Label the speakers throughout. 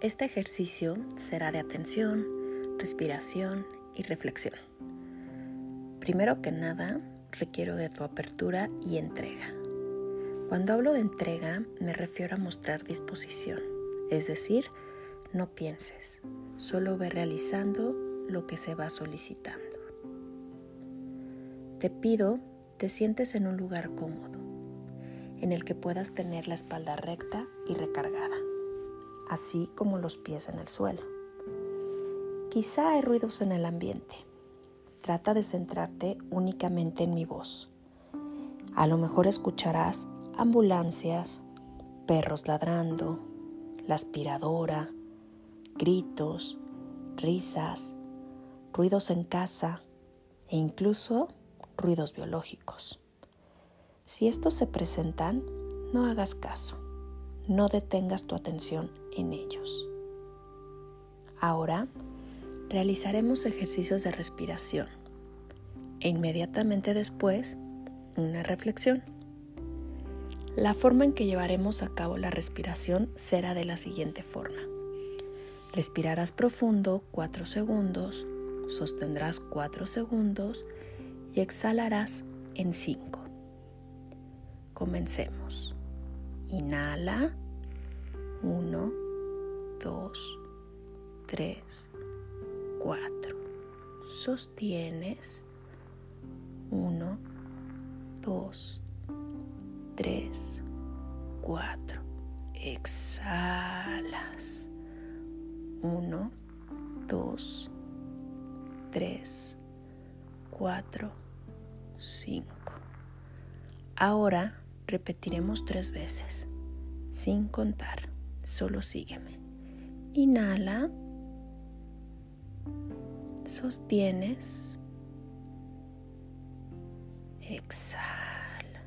Speaker 1: Este ejercicio será de atención, respiración y reflexión. Primero que nada, requiero de tu apertura y entrega. Cuando hablo de entrega, me refiero a mostrar disposición, es decir, no pienses, solo ve realizando lo que se va solicitando. Te pido te sientes en un lugar cómodo, en el que puedas tener la espalda recta y recargada, así como los pies en el suelo. Quizá hay ruidos en el ambiente. Trata de centrarte únicamente en mi voz. A lo mejor escucharás ambulancias, perros ladrando, la aspiradora, gritos, risas, ruidos en casa e incluso ruidos biológicos. Si estos se presentan, no hagas caso, no detengas tu atención en ellos. Ahora realizaremos ejercicios de respiración e inmediatamente después una reflexión. La forma en que llevaremos a cabo la respiración será de la siguiente forma. Respirarás profundo 4 segundos, sostendrás 4 segundos y exhalarás en 5. Comencemos. Inhala. 1, 2, 3, 4. Sostienes. 1, 2, 3, 4. Exhalas. 1, 2, 3, 4, 5. Ahora repetiremos tres veces, sin contar, solo sígueme. Inhala, sostienes, exhala.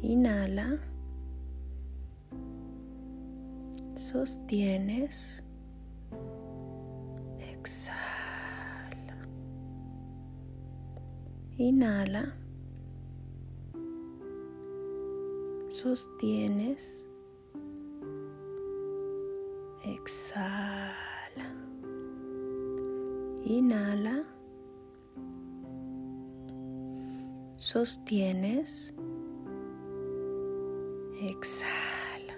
Speaker 1: Inhala, sostienes, exhala. Inhala. Sostienes. Exhala. Inhala. Sostienes. Exhala.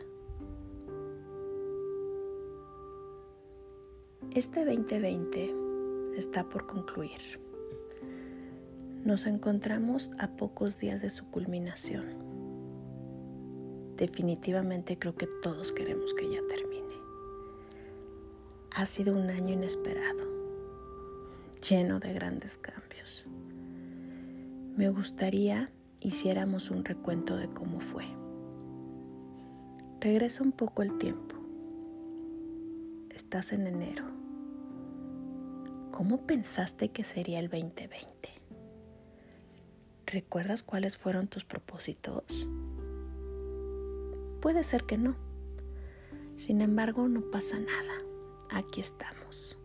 Speaker 1: Este 2020 está por concluir. Nos encontramos a pocos días de su culminación. Definitivamente creo que todos queremos que ya termine. Ha sido un año inesperado, lleno de grandes cambios. Me gustaría hiciéramos un recuento de cómo fue. Regresa un poco el tiempo. Estás en enero. ¿Cómo pensaste que sería el 2020? ¿Recuerdas cuáles fueron tus propósitos? Puede ser que no. Sin embargo, no pasa nada. Aquí estamos.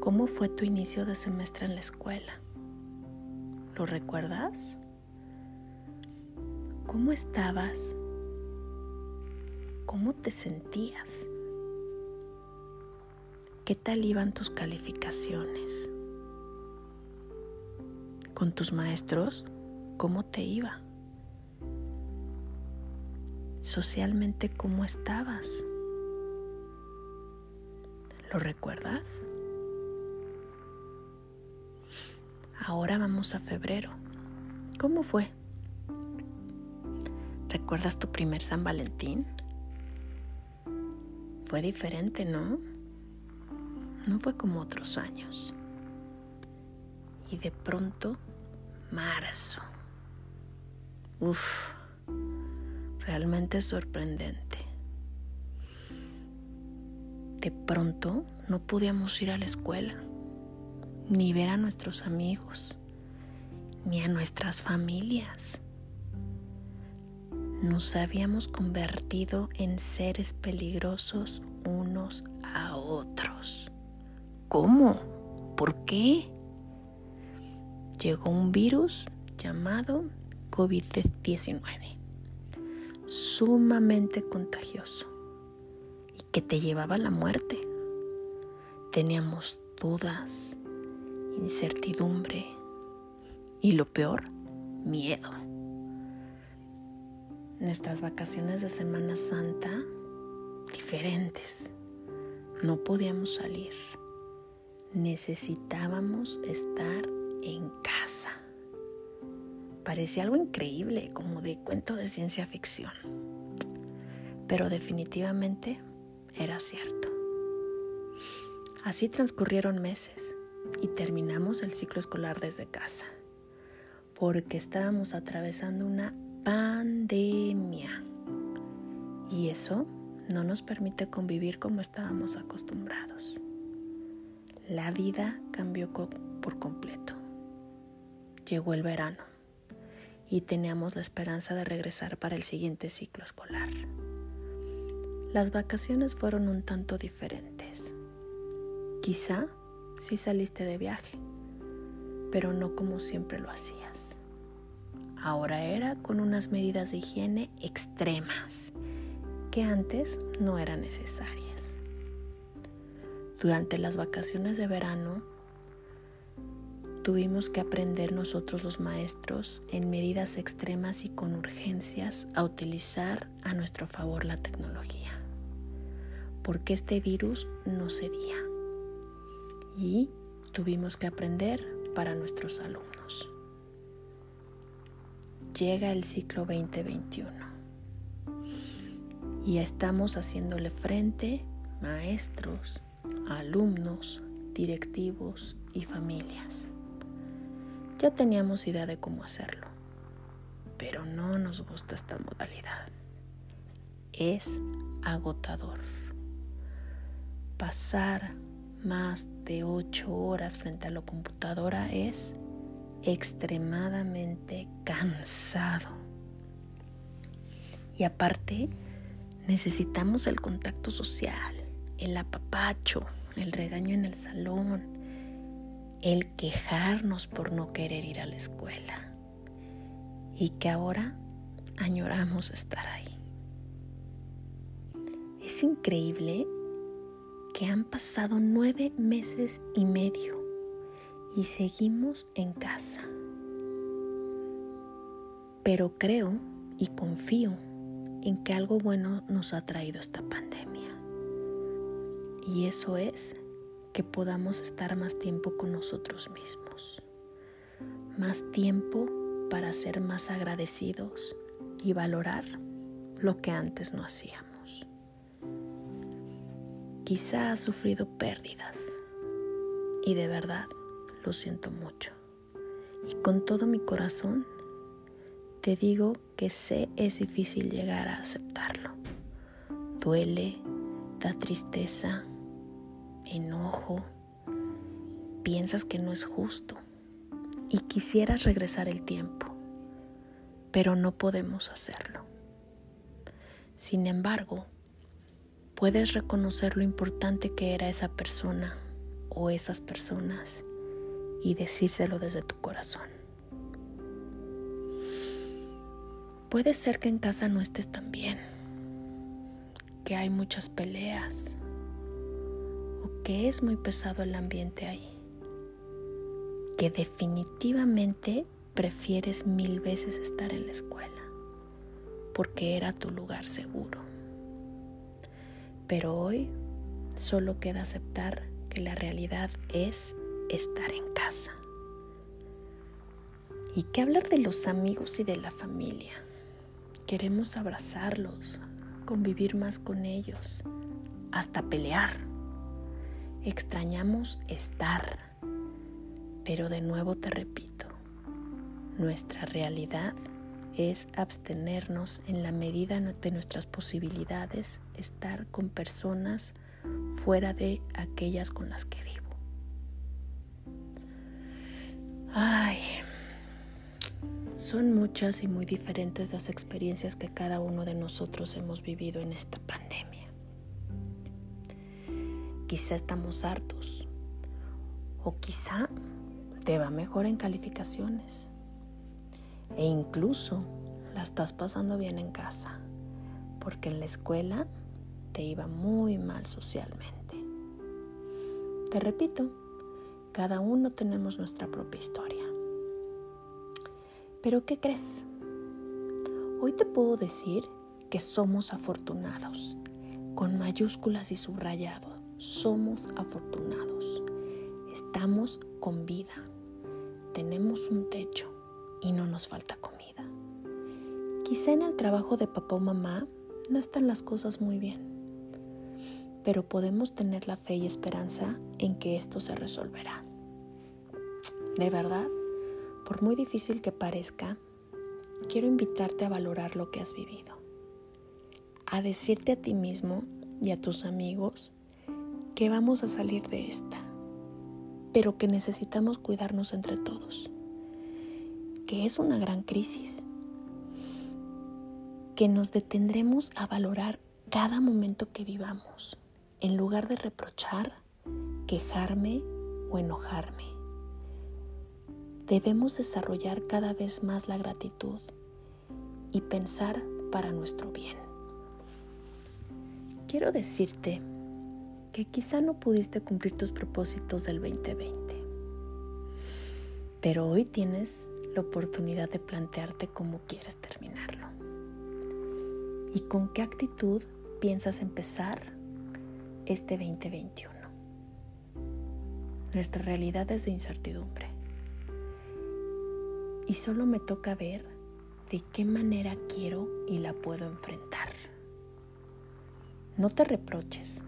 Speaker 1: ¿Cómo fue tu inicio de semestre en la escuela? ¿Lo recuerdas? ¿Cómo estabas? ¿Cómo te sentías? ¿Qué tal iban tus calificaciones? con tus maestros, ¿cómo te iba? Socialmente, ¿cómo estabas? ¿Lo recuerdas? Ahora vamos a febrero. ¿Cómo fue? ¿Recuerdas tu primer San Valentín? Fue diferente, ¿no? No fue como otros años. Y de pronto marzo. Uf, realmente sorprendente. De pronto no podíamos ir a la escuela, ni ver a nuestros amigos, ni a nuestras familias. Nos habíamos convertido en seres peligrosos unos a otros. ¿Cómo? ¿Por qué? llegó un virus llamado COVID-19. sumamente contagioso que te llevaba a la muerte. Teníamos dudas, incertidumbre y lo peor, miedo. Nuestras vacaciones de Semana Santa diferentes. No podíamos salir. Necesitábamos estar en casa. Parecía algo increíble, como de cuento de ciencia ficción. Pero definitivamente era cierto. Así transcurrieron meses y terminamos el ciclo escolar desde casa, porque estábamos atravesando una pandemia. Y eso no nos permite convivir como estábamos acostumbrados. La vida cambió por completo. Llegó el verano y teníamos la esperanza de regresar para el siguiente ciclo escolar. Las vacaciones fueron un tanto diferentes. Quizá sí saliste de viaje, pero no como siempre lo hacías. Ahora era con unas medidas de higiene extremas que antes no eran necesarias. Durante las vacaciones de verano tuvimos que aprender nosotros los maestros en medidas extremas y con urgencias a utilizar a nuestro favor la tecnología, porque este virus no cedía y tuvimos que aprender para nuestros alumnos. Llega el ciclo 2021 y estamos haciéndole frente maestros, alumnos, directivos y familias. Ya teníamos idea de cómo hacerlo, pero no nos gusta esta modalidad. Es agotador. Pasar más de ocho horas frente a la computadora es extremadamente cansado. Y aparte, Necesitamos el contacto social, el apapacho, el regaño en el salón, el quejarnos por no querer ir a la escuela y que ahora añoramos estar ahí. Es increíble que han pasado nueve meses y medio y seguimos en casa. Pero creo y confío en que algo bueno nos ha traído esta pandemia. Y eso es que podamos estar más tiempo con nosotros mismos. Más tiempo para ser más agradecidos y valorar lo que antes no hacíamos. Quizá has sufrido pérdidas y de verdad lo siento mucho. Y con todo mi corazón te digo que sé es difícil llegar a aceptarlo. Duele, da tristeza, enojo, piensas que no es justo y quisieras regresar el tiempo, pero no podemos hacerlo. Sin embargo, puedes reconocer lo importante que era esa persona o esas personas y decírselo desde tu corazón. Puede ser que en casa no estés tan bien, que hay muchas peleas o que es muy pesado el ambiente ahí, que definitivamente prefieres mil veces estar en la escuela porque era tu lugar seguro. Pero hoy solo queda aceptar que la realidad es estar en casa. ¿Y qué hablar de los amigos y de la familia? Queremos abrazarlos, convivir más con ellos, hasta pelear. Extrañamos estar. Pero de nuevo te repito, nuestra realidad es abstenernos en la medida de nuestras posibilidades, estar con personas fuera de aquellas con las que vivo. Ay, son muchas y muy diferentes las experiencias que cada uno de nosotros hemos vivido en esta pandemia. Quizá estamos hartos o quizá te va mejor en calificaciones e incluso la estás pasando bien en casa porque en la escuela te iba muy mal socialmente. Te repito, cada uno tenemos nuestra propia historia. Pero ¿qué crees? Hoy te puedo decir que somos afortunados, con mayúsculas y subrayado. Somos afortunados. Estamos con vida. Tenemos un techo y no nos falta comida. Quizá en el trabajo de papá o mamá no están las cosas muy bien, pero podemos tener la fe y esperanza en que esto se resolverá. De verdad, por muy difícil que parezca, quiero invitarte a valorar lo que has vivido, a decirte a ti mismo y a tus amigos que vamos a salir de esta, pero que necesitamos cuidarnos entre todos, que es una gran crisis, que nos detendremos a valorar cada momento que vivamos, en lugar de reprochar, quejarme o enojarme. Debemos desarrollar cada vez más la gratitud y pensar para nuestro bien. Quiero decirte que quizá no pudiste cumplir tus propósitos del 2020, pero hoy tienes la oportunidad de plantearte cómo quieres terminarlo y con qué actitud piensas empezar este 2021. Nuestra realidad es de incertidumbre y solo me toca ver de qué manera quiero y la puedo enfrentar. No te reproches,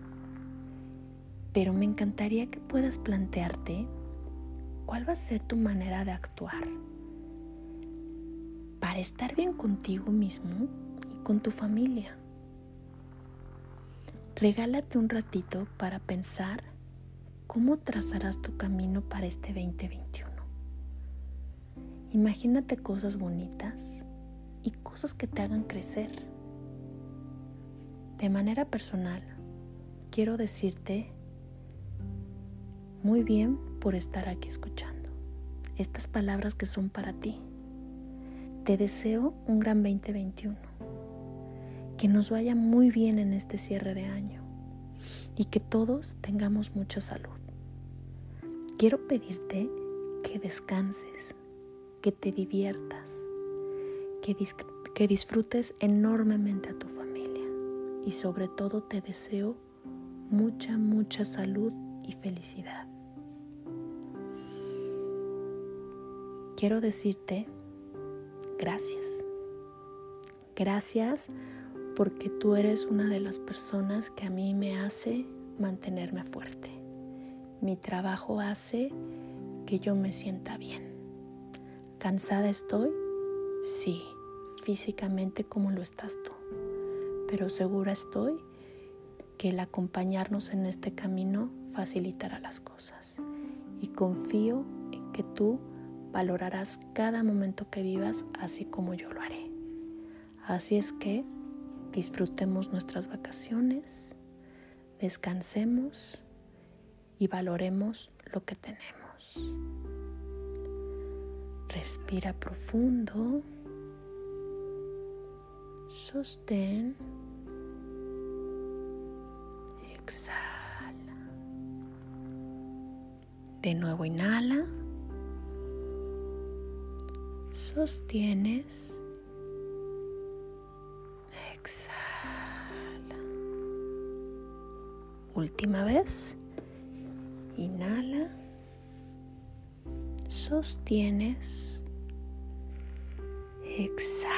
Speaker 1: pero me encantaría que puedas plantearte cuál va a ser tu manera de actuar para estar bien contigo mismo y con tu familia. Regálate un ratito para pensar cómo trazarás tu camino para este 2021. Imagínate cosas bonitas y cosas que te hagan crecer. De manera personal, quiero decirte muy bien por estar aquí escuchando estas palabras que son para ti. Te deseo un gran 2021, que nos vaya muy bien en este cierre de año y que todos tengamos mucha salud. Quiero pedirte que descanses, que te diviertas, que, disfrutes enormemente a tu familia y sobre todo te deseo mucha, mucha salud y felicidad. Quiero decirte gracias. Gracias porque tú eres una de las personas que a mí me hace mantenerme fuerte. Mi trabajo hace que yo me sienta bien. ¿Cansada estoy? Sí, físicamente como lo estás tú, pero segura estoy que el acompañarnos en este camino facilitará las cosas y confío en que tú valorarás cada momento que vivas así como yo lo haré. Así es que disfrutemos nuestras vacaciones, descansemos y valoremos lo que tenemos. Respira profundo. Sostén. Exhala. De nuevo inhala. Sostienes. Exhala. Última vez. Inhala sostienes, exhala.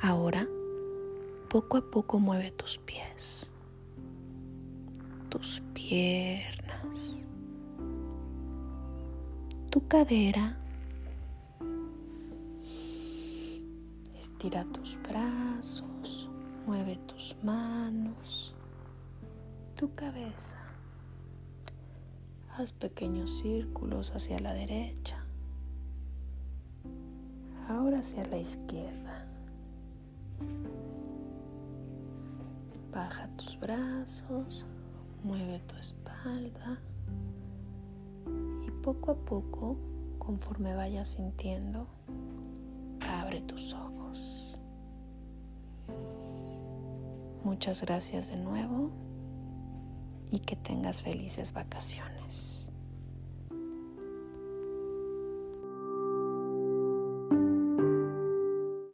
Speaker 1: Ahora, poco a poco mueve tus pies, tus piernas, tu cadera. Estira tus brazos, mueve tus manos, tu cabeza. Haz pequeños círculos hacia la derecha. Ahora hacia la izquierda. Baja tus brazos, mueve tu espalda poco a poco, conforme vayas sintiendo, abre tus ojos. Muchas gracias de nuevo y que tengas felices vacaciones.